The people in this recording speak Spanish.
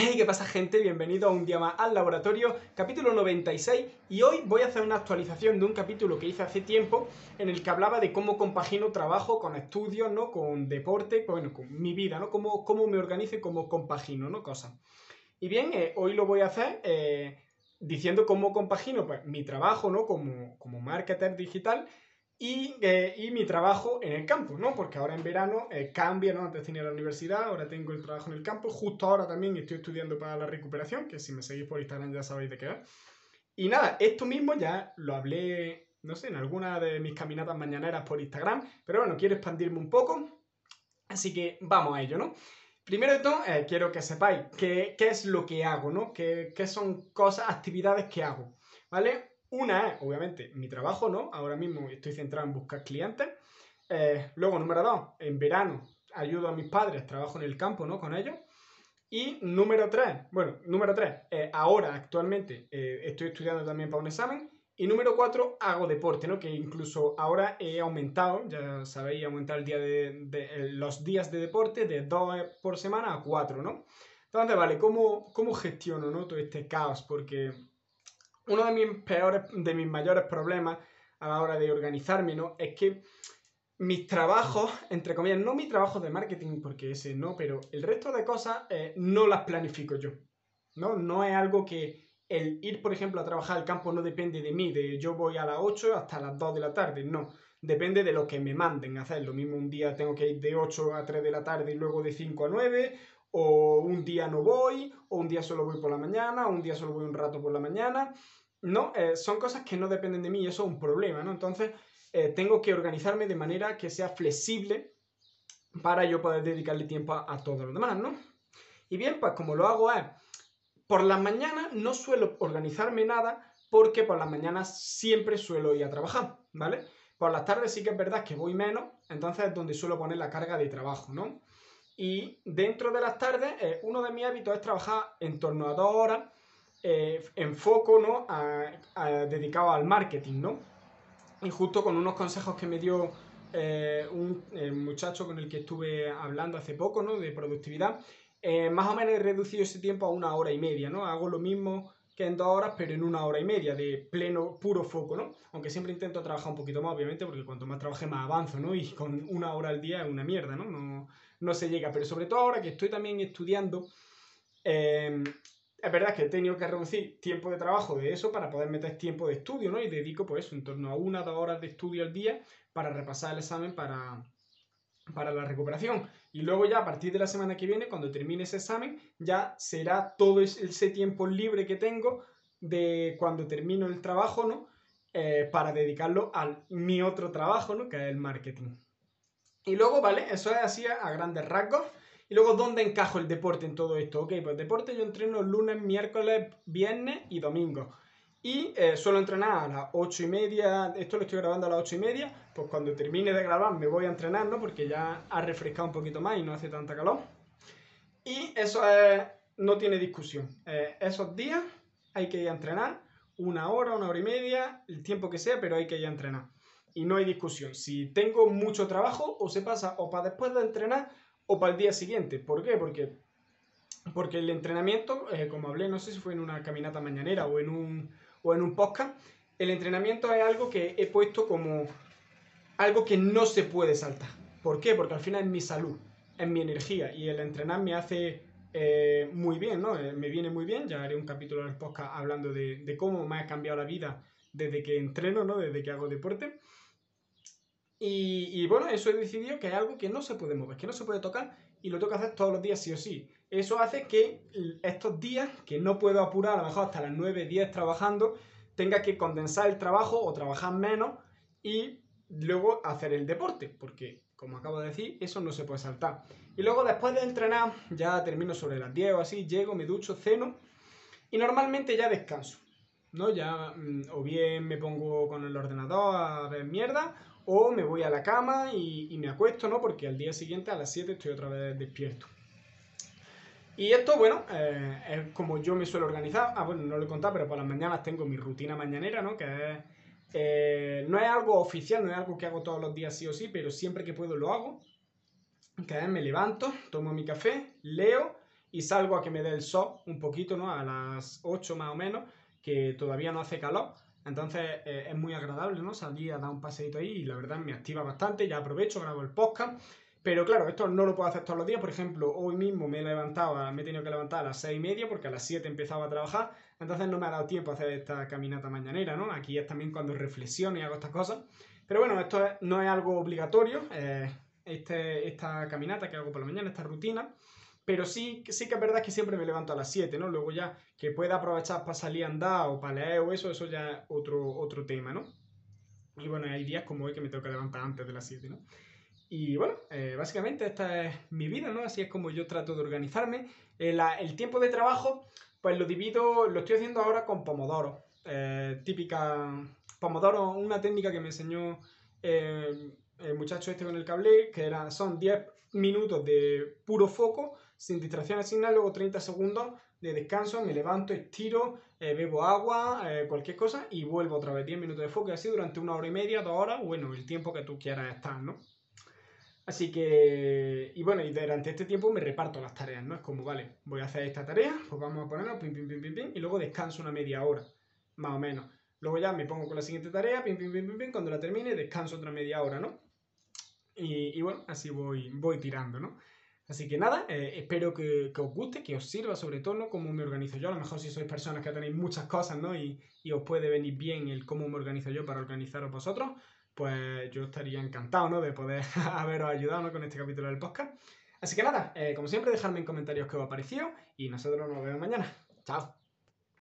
Hey, ¿qué pasa gente? Bienvenido a un día más al laboratorio, capítulo 96 y hoy voy a hacer una actualización de un capítulo que hice hace tiempo en el que hablaba de cómo compagino trabajo con estudios, ¿no? Con deporte, bueno, con mi vida, ¿no? Cómo, cómo me organizo y cómo compagino, ¿no? Cosas. Y bien, eh, hoy lo voy a hacer eh, diciendo cómo compagino pues, mi trabajo, ¿no? Como, como marketer digital y, eh, y, mi trabajo en el campo, ¿no? Porque ahora en verano eh, cambia, ¿no? Antes tenía la universidad, ahora tengo el trabajo en el campo, justo ahora también estoy estudiando para la recuperación, que si me seguís por Instagram ya sabéis de qué es. Y nada, esto mismo ya lo hablé, no sé, en alguna de mis caminatas mañaneras por Instagram, pero bueno, quiero expandirme un poco, así que vamos a ello, ¿no? Primero de todo, eh, quiero que sepáis qué, qué, es lo que hago, ¿no? Qué, qué son cosas, actividades que hago, ¿vale? Una es, obviamente, mi trabajo, ¿no? Ahora mismo estoy centrado en buscar clientes. Eh, luego, número dos, en verano ayudo a mis padres, trabajo en el campo, ¿no? Con ellos. Y número tres, bueno, número tres, eh, ahora actualmente eh, estoy estudiando también para un examen. Y número cuatro, hago deporte, ¿no? Que incluso ahora he aumentado, ya sabéis, he aumentado el día de, de, los días de deporte de dos por semana a cuatro, ¿no? Entonces, vale, ¿cómo, cómo gestiono ¿no? todo este caos? Porque uno de mis peores, de mis mayores problemas a la hora de organizarme, ¿no? Es que mis trabajos, entre comillas, no mi trabajo de marketing, porque ese no, pero el resto de cosas eh, no las planifico yo, ¿no? No es algo que el ir, por ejemplo, a trabajar al campo no depende de mí, de yo voy a las 8 hasta las 2 de la tarde, no. Depende de lo que me manden a hacer. Lo mismo un día tengo que ir de 8 a 3 de la tarde y luego de 5 a 9, o un día no voy, o un día solo voy por la mañana, o un día solo voy un rato por la mañana. No, eh, son cosas que no dependen de mí y eso es un problema, ¿no? Entonces, eh, tengo que organizarme de manera que sea flexible para yo poder dedicarle tiempo a, a todo lo demás, ¿no? Y bien, pues como lo hago es, por las mañanas no suelo organizarme nada porque por las mañanas siempre suelo ir a trabajar, ¿vale? Por las tardes sí que es verdad que voy menos, entonces es donde suelo poner la carga de trabajo, ¿no? Y dentro de las tardes, eh, uno de mis hábitos es trabajar en torno a dos horas eh, enfoco ¿no? A, dedicado al marketing, ¿no? Y justo con unos consejos que me dio eh, un muchacho con el que estuve hablando hace poco, ¿no? De productividad, eh, más o menos he reducido ese tiempo a una hora y media, ¿no? Hago lo mismo que en dos horas, pero en una hora y media, de pleno, puro foco, ¿no? Aunque siempre intento trabajar un poquito más, obviamente, porque cuanto más trabaje, más avanzo, ¿no? Y con una hora al día es una mierda, ¿no? No, no se llega. Pero sobre todo ahora que estoy también estudiando, eh, es verdad que he tenido que reducir tiempo de trabajo de eso para poder meter tiempo de estudio, ¿no? Y dedico, pues, en torno a una o dos horas de estudio al día para repasar el examen para, para la recuperación. Y luego ya a partir de la semana que viene, cuando termine ese examen, ya será todo ese tiempo libre que tengo de cuando termino el trabajo, ¿no? Eh, para dedicarlo a mi otro trabajo, ¿no? Que es el marketing. Y luego, ¿vale? Eso es así a grandes rasgos. Y luego, ¿dónde encajo el deporte en todo esto? Ok, pues deporte yo entreno lunes, miércoles, viernes y domingo. Y eh, suelo entrenar a las ocho y media, esto lo estoy grabando a las ocho y media, pues cuando termine de grabar me voy a entrenar, ¿no? Porque ya ha refrescado un poquito más y no hace tanta calor. Y eso es, no tiene discusión. Eh, esos días hay que ir a entrenar, una hora, una hora y media, el tiempo que sea, pero hay que ir a entrenar. Y no hay discusión. Si tengo mucho trabajo, o se pasa o para después de entrenar o para el día siguiente. ¿Por qué? Porque, porque el entrenamiento, eh, como hablé, no sé si fue en una caminata mañanera o en, un, o en un podcast, el entrenamiento es algo que he puesto como algo que no se puede saltar. ¿Por qué? Porque al final es mi salud, es mi energía y el entrenar me hace eh, muy bien, ¿no? Eh, me viene muy bien, ya haré un capítulo del podcast hablando de, de, cómo me ha cambiado la vida desde que entreno, ¿no? Desde que hago deporte. Y, bueno, eso he decidido que es algo que no se puede mover, que no se puede tocar y lo tengo que hacer todos los días sí o sí. Eso hace que estos días, que no puedo apurar a lo mejor hasta las 9, 10 trabajando, tenga que condensar el trabajo o trabajar menos y luego hacer el deporte, porque como acabo de decir, eso no se puede saltar. Y luego después de entrenar, ya termino sobre las 10 o así, llego, me ducho, ceno y normalmente ya descanso. ¿no? Ya mm, o bien me pongo con el ordenador a ver mierda o me voy a la cama y, me acuesto, ¿no? Porque al día siguiente a las 7 estoy otra vez despierto. Y esto, bueno, eh, es como yo me suelo organizar. Ah, bueno, no lo he contado, pero por las mañanas tengo mi rutina mañanera, ¿no? Que es, eh, no es algo oficial, no es algo que hago todos los días sí o sí, pero siempre que puedo lo hago. Que es, me levanto, tomo mi café, leo y salgo a que me dé el sol un poquito, ¿no? A las 8 más o menos, que todavía no hace calor. Entonces eh, es muy agradable, ¿no? Salir a dar un paseito ahí y la verdad me activa bastante. Ya aprovecho, grabo el podcast. Pero claro, esto no lo puedo hacer todos los días. Por ejemplo, hoy mismo me he levantado, me he tenido que levantar a las 6 y media porque a las 7 empezaba a trabajar. Entonces no me ha dado tiempo a hacer esta caminata mañanera, ¿no? Aquí es también cuando reflexiono y hago estas cosas. Pero bueno, esto no es algo obligatorio. Eh, este, esta caminata que hago por la mañana, esta rutina. Pero sí, sí que es verdad que siempre me levanto a las 7, ¿no? Luego ya que pueda aprovechar para salir a o para leer o eso, eso ya es otro, otro tema, ¿no? Y bueno, hay días como hoy que me tengo que levantar antes de las 7, ¿no? Y bueno, eh, básicamente esta es mi vida, ¿no? Así es como yo trato de organizarme. Eh, el tiempo de trabajo, pues lo divido, lo estoy haciendo ahora con Pomodoro. Eh, típica Pomodoro, una técnica que me enseñó el muchacho este con el cable, que era, son 10 minutos de puro foco sin distracciones, sin luego 30 segundos de descanso, me levanto, estiro, eh, bebo agua, eh, cualquier cosa y vuelvo otra vez 10 minutos de foco y así durante una hora y media, dos horas, bueno, el tiempo que tú quieras estar, ¿no? Así que, y bueno, y durante este tiempo me reparto las tareas, ¿no? Es como, vale, voy a hacer esta tarea, pues vamos a ponerlo, pim, pim, pim, pim, pim, y luego descanso una media hora, más o menos. Luego ya me pongo con la siguiente tarea, pim, pim, pim, pim, pim, cuando la termine, descanso otra media hora, ¿no? Y, bueno, así voy, voy tirando, ¿no? Así que nada, eh, espero que, os guste, que os sirva sobre todo, ¿no? Cómo me organizo yo. A lo mejor si sois personas que tenéis muchas cosas, ¿no? Y, y os puede venir bien el cómo me organizo yo para organizaros vosotros, pues yo estaría encantado, ¿no? De poder haberos ayudado, ¿no? Con este capítulo del podcast. Así que nada, eh, como siempre, dejadme en comentarios qué os ha parecido y nosotros nos vemos mañana. Chao.